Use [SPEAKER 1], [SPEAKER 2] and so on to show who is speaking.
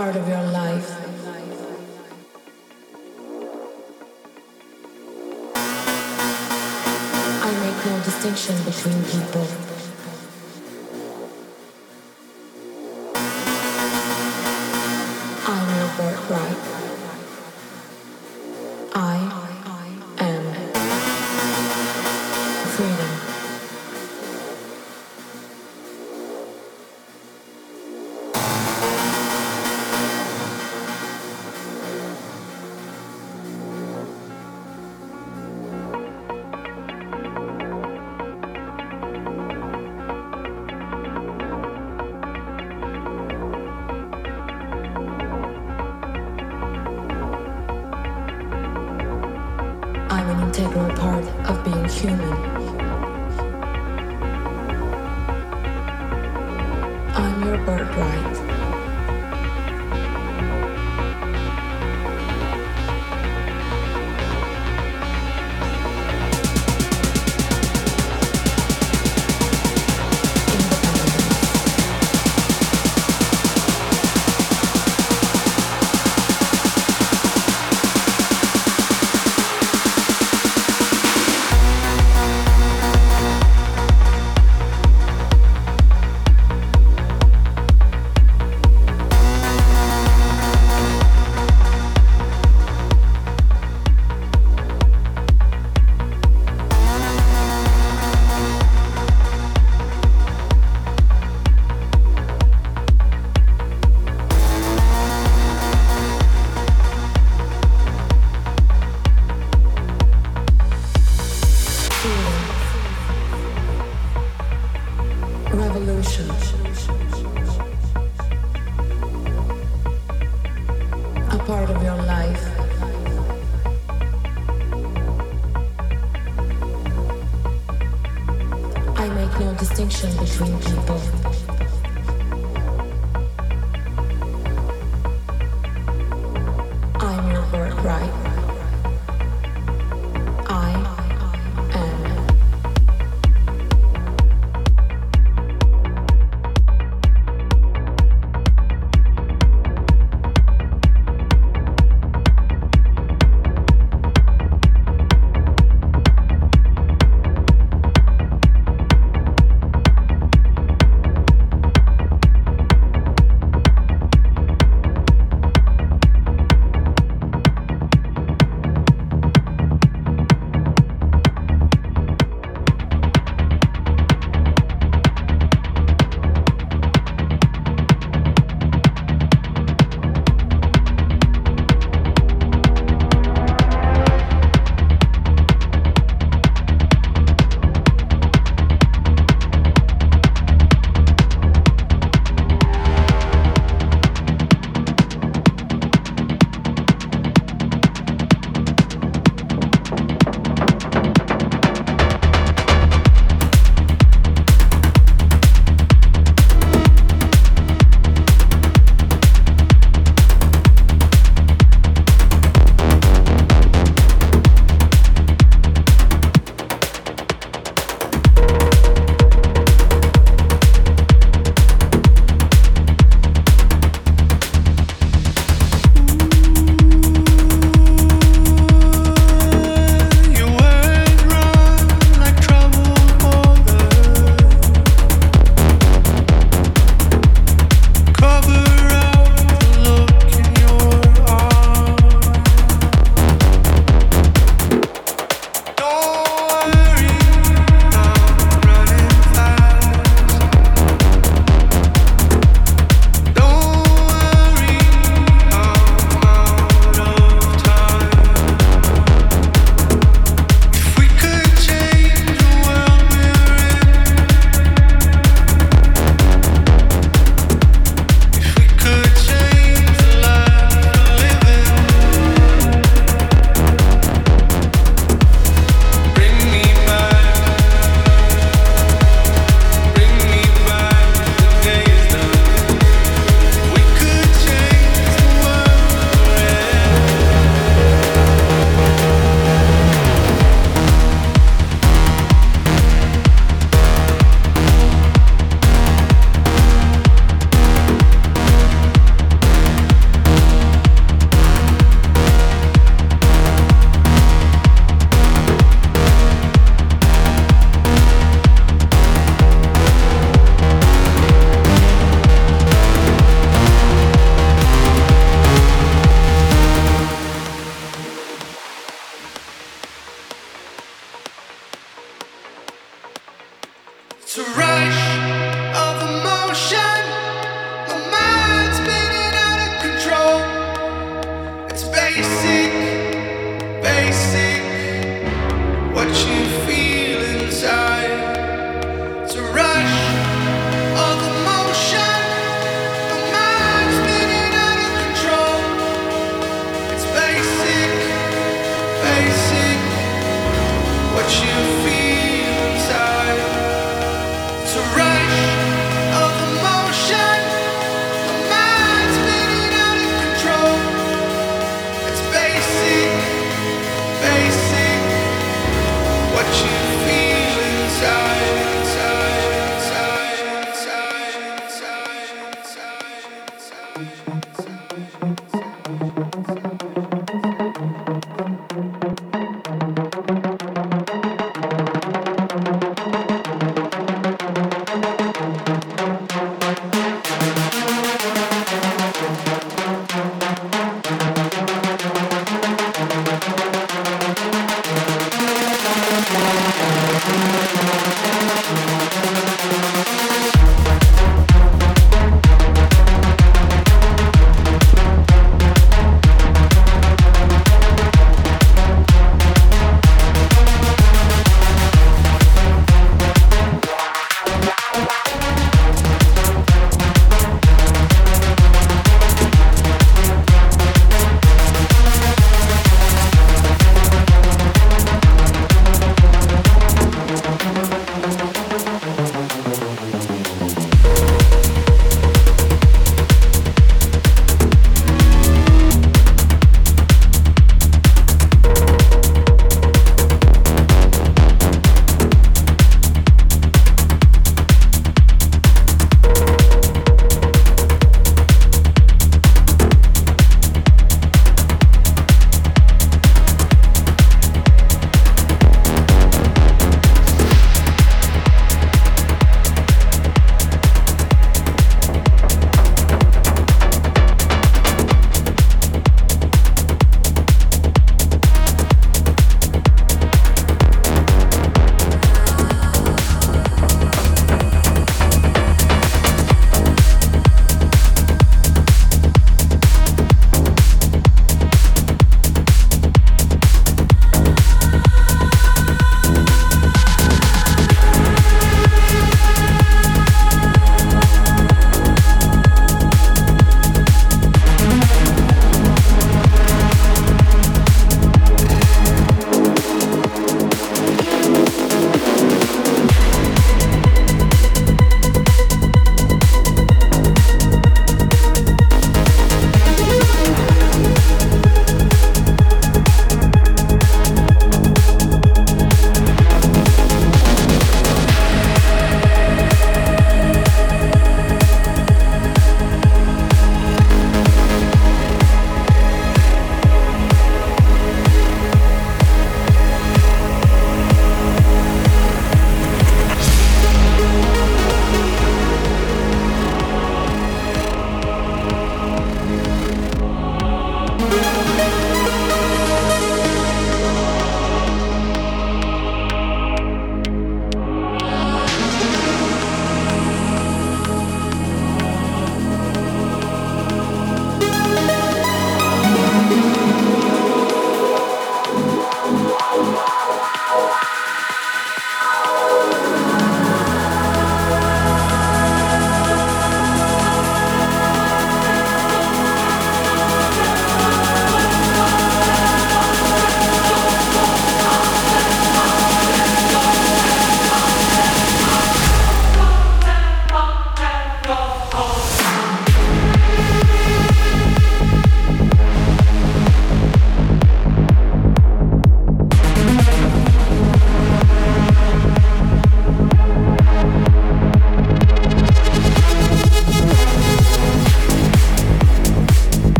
[SPEAKER 1] part of your